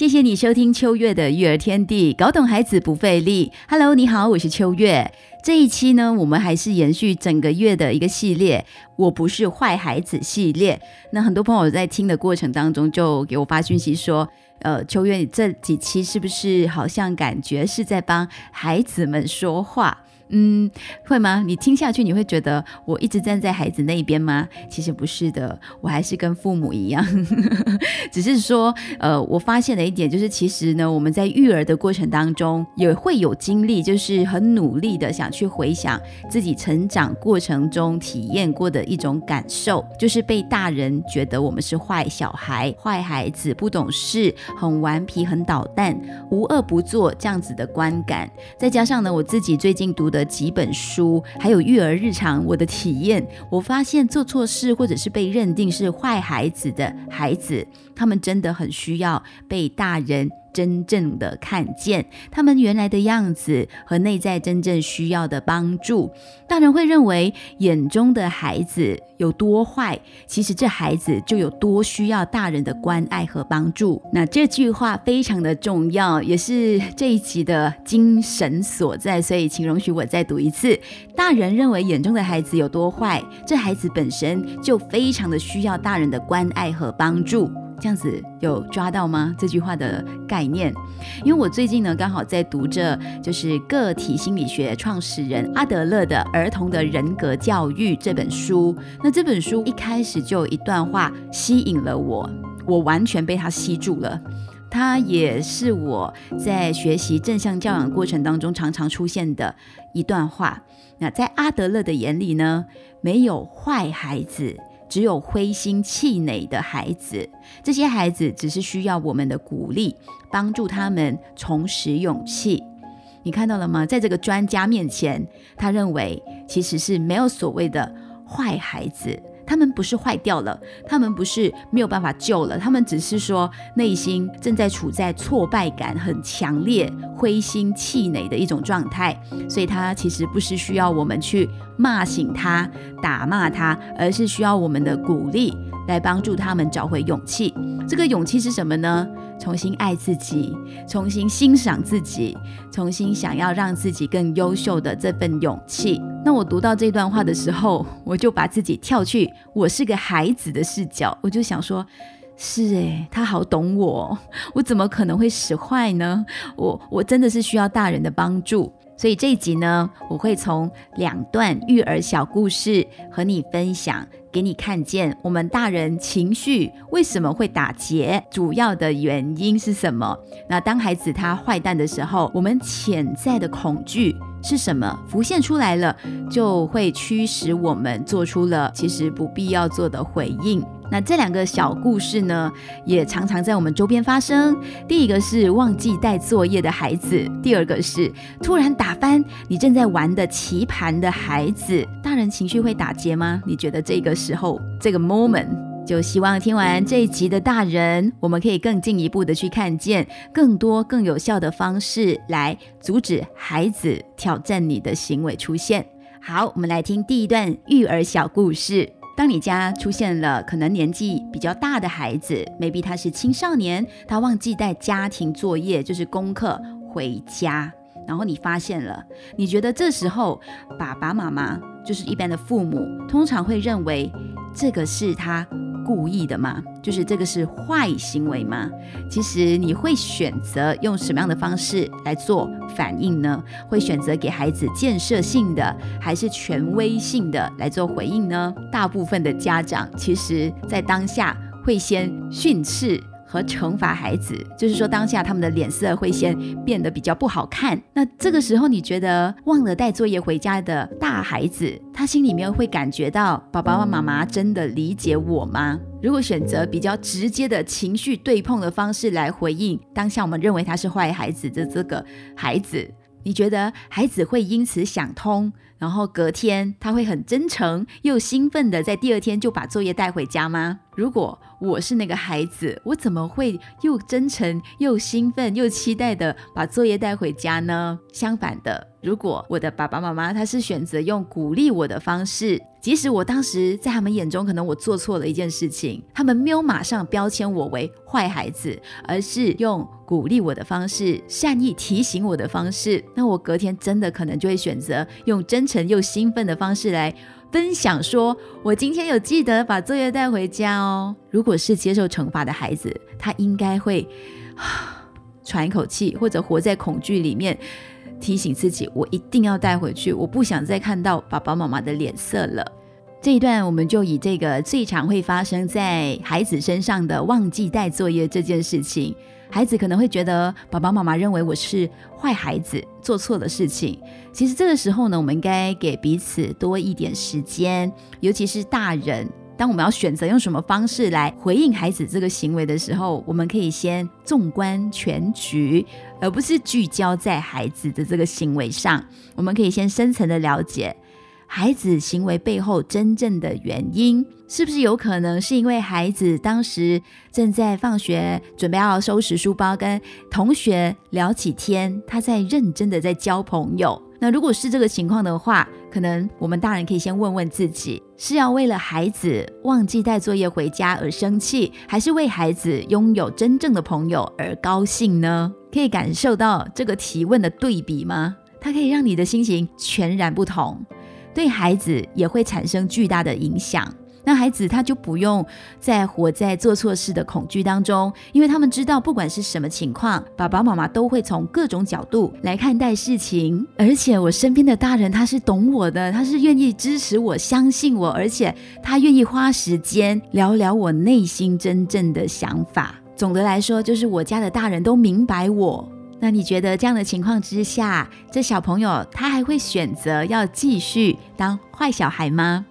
谢谢你收听秋月的育儿天地，搞懂孩子不费力。Hello，你好，我是秋月。这一期呢，我们还是延续整个月的一个系列，我不是坏孩子系列。那很多朋友在听的过程当中，就给我发讯息说，呃，秋月，你这几期是不是好像感觉是在帮孩子们说话？嗯，会吗？你听下去，你会觉得我一直站在孩子那一边吗？其实不是的，我还是跟父母一样，只是说，呃，我发现了一点，就是其实呢，我们在育儿的过程当中也会有经历，就是很努力的想去回想自己成长过程中体验过的一种感受，就是被大人觉得我们是坏小孩、坏孩子、不懂事、很顽皮、很捣蛋、无恶不作这样子的观感，再加上呢，我自己最近读的。几本书，还有育儿日常，我的体验，我发现做错事或者是被认定是坏孩子的孩子，他们真的很需要被大人。真正的看见他们原来的样子和内在真正需要的帮助。大人会认为眼中的孩子有多坏，其实这孩子就有多需要大人的关爱和帮助。那这句话非常的重要，也是这一集的精神所在。所以，请容许我再读一次：大人认为眼中的孩子有多坏，这孩子本身就非常的需要大人的关爱和帮助。这样子有抓到吗？这句话的概念，因为我最近呢刚好在读着就是个体心理学创始人阿德勒的《儿童的人格教育》这本书。那这本书一开始就有一段话吸引了我，我完全被它吸住了。它也是我在学习正向教养过程当中常常出现的一段话。那在阿德勒的眼里呢，没有坏孩子。只有灰心气馁的孩子，这些孩子只是需要我们的鼓励，帮助他们重拾勇气。你看到了吗？在这个专家面前，他认为其实是没有所谓的坏孩子。他们不是坏掉了，他们不是没有办法救了，他们只是说内心正在处在挫败感很强烈、灰心气馁的一种状态，所以他其实不是需要我们去骂醒他、打骂他，而是需要我们的鼓励来帮助他们找回勇气。这个勇气是什么呢？重新爱自己，重新欣赏自己，重新想要让自己更优秀的这份勇气。那我读到这段话的时候，我就把自己跳去我是个孩子的视角，我就想说：是诶，他好懂我，我怎么可能会使坏呢？我我真的是需要大人的帮助。所以这一集呢，我会从两段育儿小故事和你分享。给你看见我们大人情绪为什么会打结，主要的原因是什么？那当孩子他坏蛋的时候，我们潜在的恐惧是什么？浮现出来了，就会驱使我们做出了其实不必要做的回应。那这两个小故事呢，也常常在我们周边发生。第一个是忘记带作业的孩子，第二个是突然打翻你正在玩的棋盘的孩子。大人情绪会打结吗？你觉得这个时候这个 moment，就希望听完这一集的大人，我们可以更进一步的去看见更多更有效的方式来阻止孩子挑战你的行为出现。好，我们来听第一段育儿小故事。当你家出现了可能年纪比较大的孩子，maybe 他是青少年，他忘记带家庭作业，就是功课回家，然后你发现了，你觉得这时候爸爸妈妈就是一般的父母，通常会认为这个是他。故意的吗？就是这个是坏行为吗？其实你会选择用什么样的方式来做反应呢？会选择给孩子建设性的，还是权威性的来做回应呢？大部分的家长其实在当下会先训斥。和惩罚孩子，就是说当下他们的脸色会先变得比较不好看。那这个时候，你觉得忘了带作业回家的大孩子，他心里面会感觉到爸爸妈妈真的理解我吗？如果选择比较直接的情绪对碰的方式来回应当下我们认为他是坏孩子的这个孩子，你觉得孩子会因此想通，然后隔天他会很真诚又兴奋的在第二天就把作业带回家吗？如果我是那个孩子，我怎么会又真诚又兴奋又期待的把作业带回家呢？相反的，如果我的爸爸妈妈他是选择用鼓励我的方式，即使我当时在他们眼中可能我做错了一件事情，他们没有马上标签我为坏孩子，而是用鼓励我的方式、善意提醒我的方式，那我隔天真的可能就会选择用真诚又兴奋的方式来分享，说我今天有记得把作业带回家哦。如果是接受惩罚的孩子，他应该会喘一口气，或者活在恐惧里面。提醒自己，我一定要带回去，我不想再看到爸爸妈妈的脸色了。这一段我们就以这个最常会发生在孩子身上的忘记带作业这件事情，孩子可能会觉得爸爸妈妈认为我是坏孩子，做错了事情。其实这个时候呢，我们应该给彼此多一点时间，尤其是大人。当我们要选择用什么方式来回应孩子这个行为的时候，我们可以先纵观全局，而不是聚焦在孩子的这个行为上。我们可以先深层的了解孩子行为背后真正的原因，是不是有可能是因为孩子当时正在放学准备要收拾书包，跟同学聊起天，他在认真的在交朋友。那如果是这个情况的话，可能我们大人可以先问问自己：是要为了孩子忘记带作业回家而生气，还是为孩子拥有真正的朋友而高兴呢？可以感受到这个提问的对比吗？它可以让你的心情全然不同，对孩子也会产生巨大的影响。那孩子他就不用再活在做错事的恐惧当中，因为他们知道不管是什么情况，爸爸妈妈都会从各种角度来看待事情。而且我身边的大人他是懂我的，他是愿意支持我、相信我，而且他愿意花时间聊聊我内心真正的想法。总的来说，就是我家的大人都明白我。那你觉得这样的情况之下，这小朋友他还会选择要继续当坏小孩吗？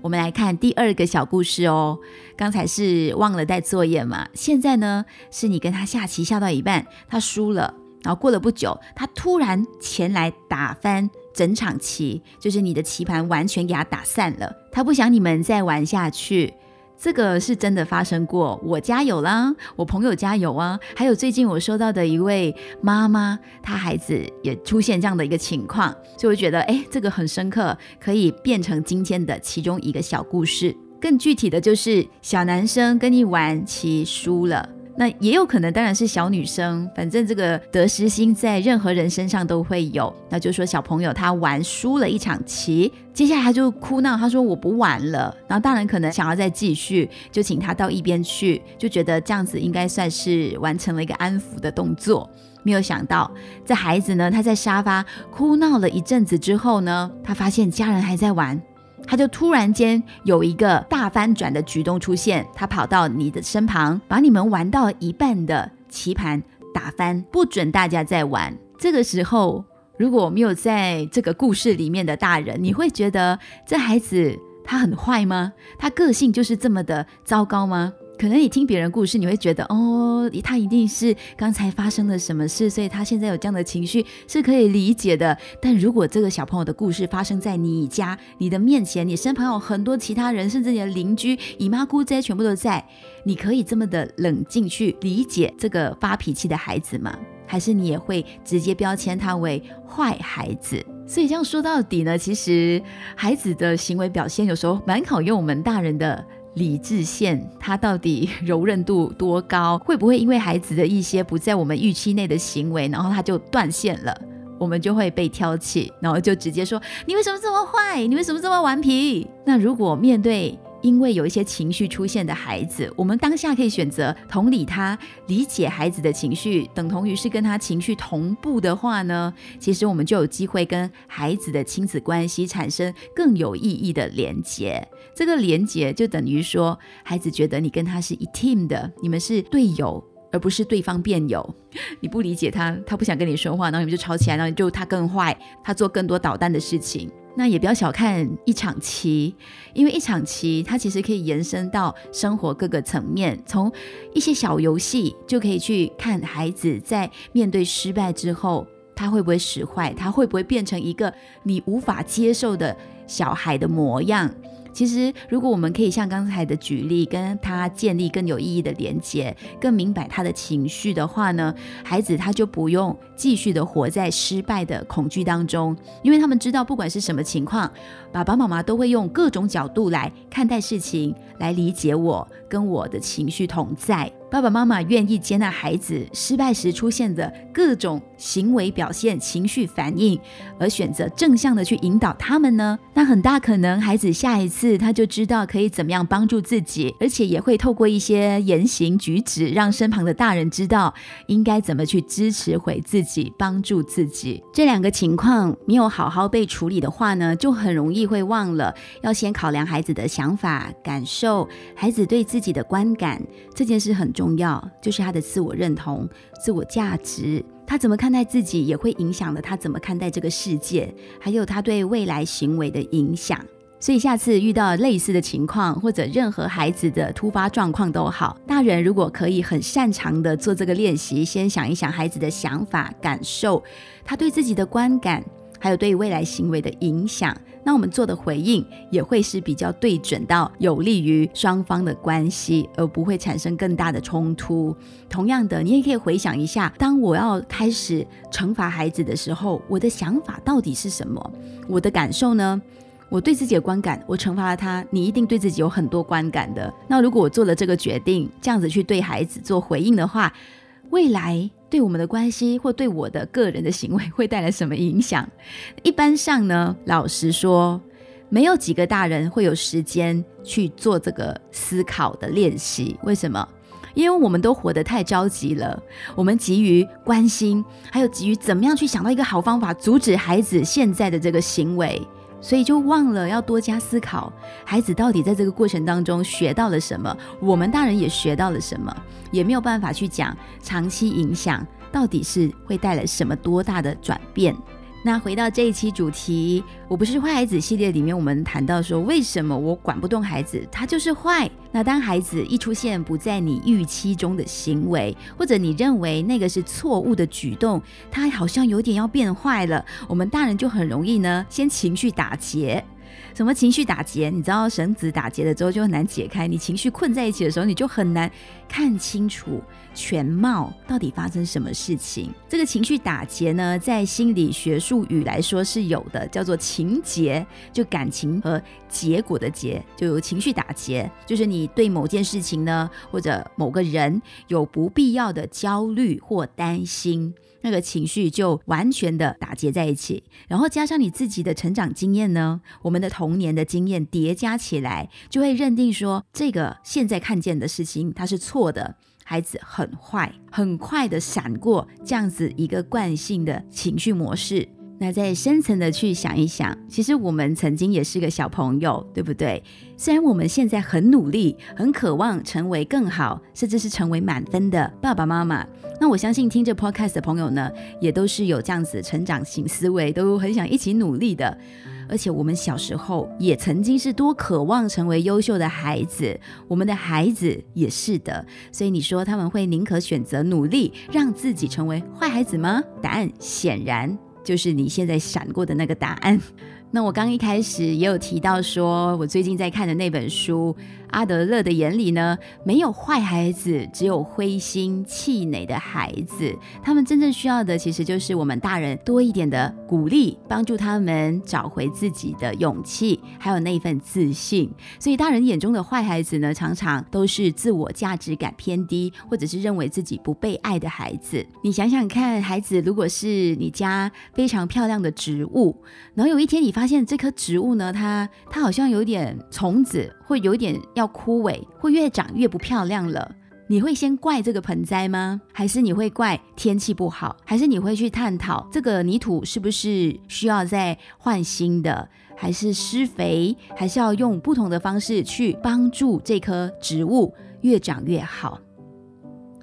我们来看第二个小故事哦。刚才是忘了带作业嘛，现在呢是你跟他下棋下到一半，他输了，然后过了不久，他突然前来打翻整场棋，就是你的棋盘完全给他打散了，他不想你们再玩下去。这个是真的发生过，我家有啦，我朋友家有啊，还有最近我收到的一位妈妈，她孩子也出现这样的一个情况，所以我觉得，哎，这个很深刻，可以变成今天的其中一个小故事。更具体的就是小男生跟你玩棋输了。那也有可能，当然是小女生。反正这个得失心在任何人身上都会有。那就说小朋友他玩输了一场棋，接下来他就哭闹，他说我不玩了。然后大人可能想要再继续，就请他到一边去，就觉得这样子应该算是完成了一个安抚的动作。没有想到，这孩子呢，他在沙发哭闹了一阵子之后呢，他发现家人还在玩。他就突然间有一个大翻转的举动出现，他跑到你的身旁，把你们玩到一半的棋盘打翻，不准大家再玩。这个时候，如果没有在这个故事里面的大人，你会觉得这孩子他很坏吗？他个性就是这么的糟糕吗？可能你听别人故事，你会觉得哦，他一定是刚才发生了什么事，所以他现在有这样的情绪是可以理解的。但如果这个小朋友的故事发生在你家、你的面前，你身旁有很多其他人，甚至你的邻居、姨妈姑这些全部都在，你可以这么的冷静去理解这个发脾气的孩子吗？还是你也会直接标签他为坏孩子？所以这样说到底呢，其实孩子的行为表现有时候蛮考验我们大人的。理智线它到底柔韧度多高？会不会因为孩子的一些不在我们预期内的行为，然后它就断线了，我们就会被挑起，然后就直接说你为什么这么坏？你为什么这么顽皮？那如果面对。因为有一些情绪出现的孩子，我们当下可以选择同理他，理解孩子的情绪，等同于是跟他情绪同步的话呢，其实我们就有机会跟孩子的亲子关系产生更有意义的连接。这个连接就等于说，孩子觉得你跟他是一 team 的，你们是队友，而不是对方辩友。你不理解他，他不想跟你说话，然后你们就吵起来，然后就他更坏，他做更多捣蛋的事情。那也不要小看一场棋，因为一场棋它其实可以延伸到生活各个层面，从一些小游戏就可以去看孩子在面对失败之后，他会不会使坏，他会不会变成一个你无法接受的小孩的模样。其实，如果我们可以像刚才的举例，跟他建立更有意义的连接，更明白他的情绪的话呢，孩子他就不用继续的活在失败的恐惧当中，因为他们知道不管是什么情况，爸爸妈妈都会用各种角度来看待事情，来理解我，跟我的情绪同在。爸爸妈妈愿意接纳孩子失败时出现的各种行为表现、情绪反应，而选择正向的去引导他们呢？那很大可能孩子下一次他就知道可以怎么样帮助自己，而且也会透过一些言行举止，让身旁的大人知道应该怎么去支持回自己、己帮助自己。这两个情况没有好好被处理的话呢，就很容易会忘了要先考量孩子的想法、感受，孩子对自己的观感这件事很。重要就是他的自我认同、自我价值，他怎么看待自己，也会影响了他怎么看待这个世界，还有他对未来行为的影响。所以下次遇到类似的情况，或者任何孩子的突发状况都好，大人如果可以很擅长的做这个练习，先想一想孩子的想法、感受，他对自己的观感。还有对未来行为的影响，那我们做的回应也会是比较对准到有利于双方的关系，而不会产生更大的冲突。同样的，你也可以回想一下，当我要开始惩罚孩子的时候，我的想法到底是什么？我的感受呢？我对自己的观感，我惩罚了他，你一定对自己有很多观感的。那如果我做了这个决定，这样子去对孩子做回应的话，未来。对我们的关系或对我的个人的行为会带来什么影响？一般上呢，老实说，没有几个大人会有时间去做这个思考的练习。为什么？因为我们都活得太着急了，我们急于关心，还有急于怎么样去想到一个好方法阻止孩子现在的这个行为。所以就忘了要多加思考，孩子到底在这个过程当中学到了什么，我们大人也学到了什么，也没有办法去讲长期影响到底是会带来什么多大的转变。那回到这一期主题，我不是坏孩子系列里面，我们谈到说，为什么我管不动孩子，他就是坏。那当孩子一出现不在你预期中的行为，或者你认为那个是错误的举动，他好像有点要变坏了，我们大人就很容易呢，先情绪打结。什么情绪打结？你知道绳子打结了之后就很难解开。你情绪困在一起的时候，你就很难看清楚全貌，到底发生什么事情。这个情绪打结呢，在心理学术语来说是有的，叫做情结，就感情和结果的结，就有情绪打结，就是你对某件事情呢，或者某个人有不必要的焦虑或担心。这个情绪就完全的打结在一起，然后加上你自己的成长经验呢，我们的童年的经验叠加起来，就会认定说这个现在看见的事情它是错的，孩子很坏，很快的闪过这样子一个惯性的情绪模式。那再深层的去想一想，其实我们曾经也是个小朋友，对不对？虽然我们现在很努力，很渴望成为更好，甚至是成为满分的爸爸妈妈。那我相信听着 podcast 的朋友呢，也都是有这样子成长型思维，都很想一起努力的。而且我们小时候也曾经是多渴望成为优秀的孩子，我们的孩子也是的。所以你说他们会宁可选择努力，让自己成为坏孩子吗？答案显然。就是你现在闪过的那个答案。那我刚一开始也有提到，说我最近在看的那本书。阿德勒的眼里呢，没有坏孩子，只有灰心气馁的孩子。他们真正需要的，其实就是我们大人多一点的鼓励，帮助他们找回自己的勇气，还有那一份自信。所以，大人眼中的坏孩子呢，常常都是自我价值感偏低，或者是认为自己不被爱的孩子。你想想看，孩子如果是你家非常漂亮的植物，然后有一天你发现这棵植物呢，它它好像有点虫子，会有点。要枯萎，会越长越不漂亮了。你会先怪这个盆栽吗？还是你会怪天气不好？还是你会去探讨这个泥土是不是需要再换新的？还是施肥？还是要用不同的方式去帮助这棵植物越长越好？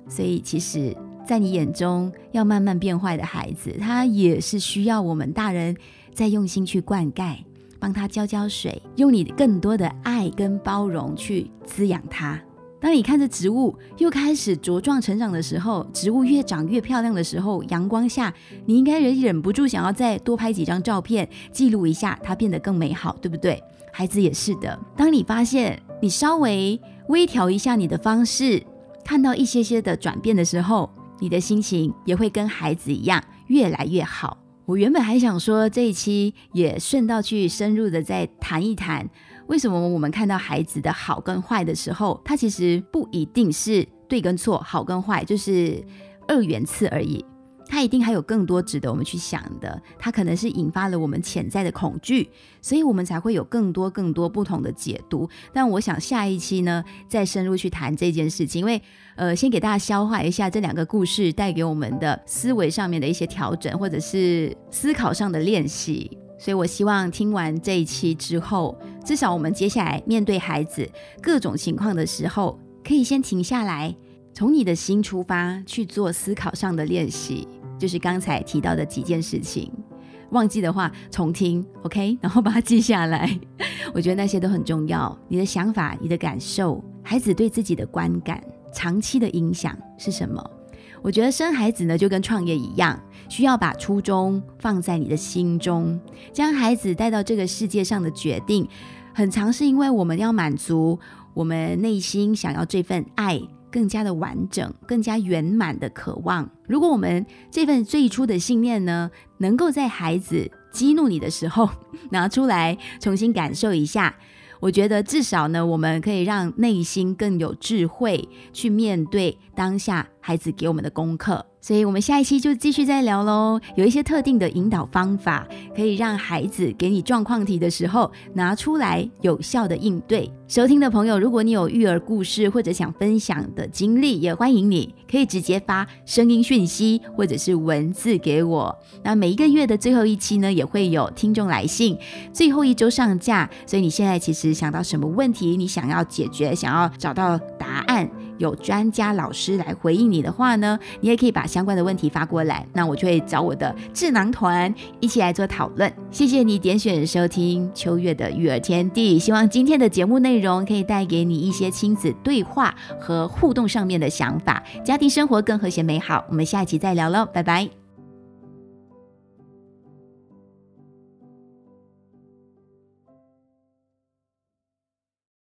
所以，其实，在你眼中要慢慢变坏的孩子，他也是需要我们大人再用心去灌溉。帮他浇浇水，用你更多的爱跟包容去滋养它。当你看着植物又开始茁壮成长的时候，植物越长越漂亮的时候，阳光下，你应该忍忍不住想要再多拍几张照片，记录一下它变得更美好，对不对？孩子也是的。当你发现你稍微微调一下你的方式，看到一些些的转变的时候，你的心情也会跟孩子一样越来越好。我原本还想说这一期也顺道去深入的再谈一谈，为什么我们看到孩子的好跟坏的时候，他其实不一定是对跟错，好跟坏就是二元次而已。它一定还有更多值得我们去想的，它可能是引发了我们潜在的恐惧，所以我们才会有更多更多不同的解读。但我想下一期呢，再深入去谈这件事情，因为呃，先给大家消化一下这两个故事带给我们的思维上面的一些调整，或者是思考上的练习。所以我希望听完这一期之后，至少我们接下来面对孩子各种情况的时候，可以先停下来。从你的心出发去做思考上的练习，就是刚才提到的几件事情。忘记的话重听，OK，然后把它记下来。我觉得那些都很重要。你的想法、你的感受，孩子对自己的观感，长期的影响是什么？我觉得生孩子呢，就跟创业一样，需要把初衷放在你的心中。将孩子带到这个世界上的决定，很长是因为我们要满足我们内心想要这份爱。更加的完整、更加圆满的渴望。如果我们这份最初的信念呢，能够在孩子激怒你的时候拿出来重新感受一下，我觉得至少呢，我们可以让内心更有智慧去面对当下孩子给我们的功课。所以，我们下一期就继续再聊喽。有一些特定的引导方法，可以让孩子给你状况题的时候拿出来有效的应对。收听的朋友，如果你有育儿故事或者想分享的经历，也欢迎你可以直接发声音讯息或者是文字给我。那每一个月的最后一期呢，也会有听众来信，最后一周上架。所以你现在其实想到什么问题，你想要解决，想要找到答案。有专家老师来回应你的话呢，你也可以把相关的问题发过来，那我就会找我的智囊团一起来做讨论。谢谢你点选收听秋月的育儿天地，希望今天的节目内容可以带给你一些亲子对话和互动上面的想法，家庭生活更和谐美好。我们下一期再聊喽，拜拜。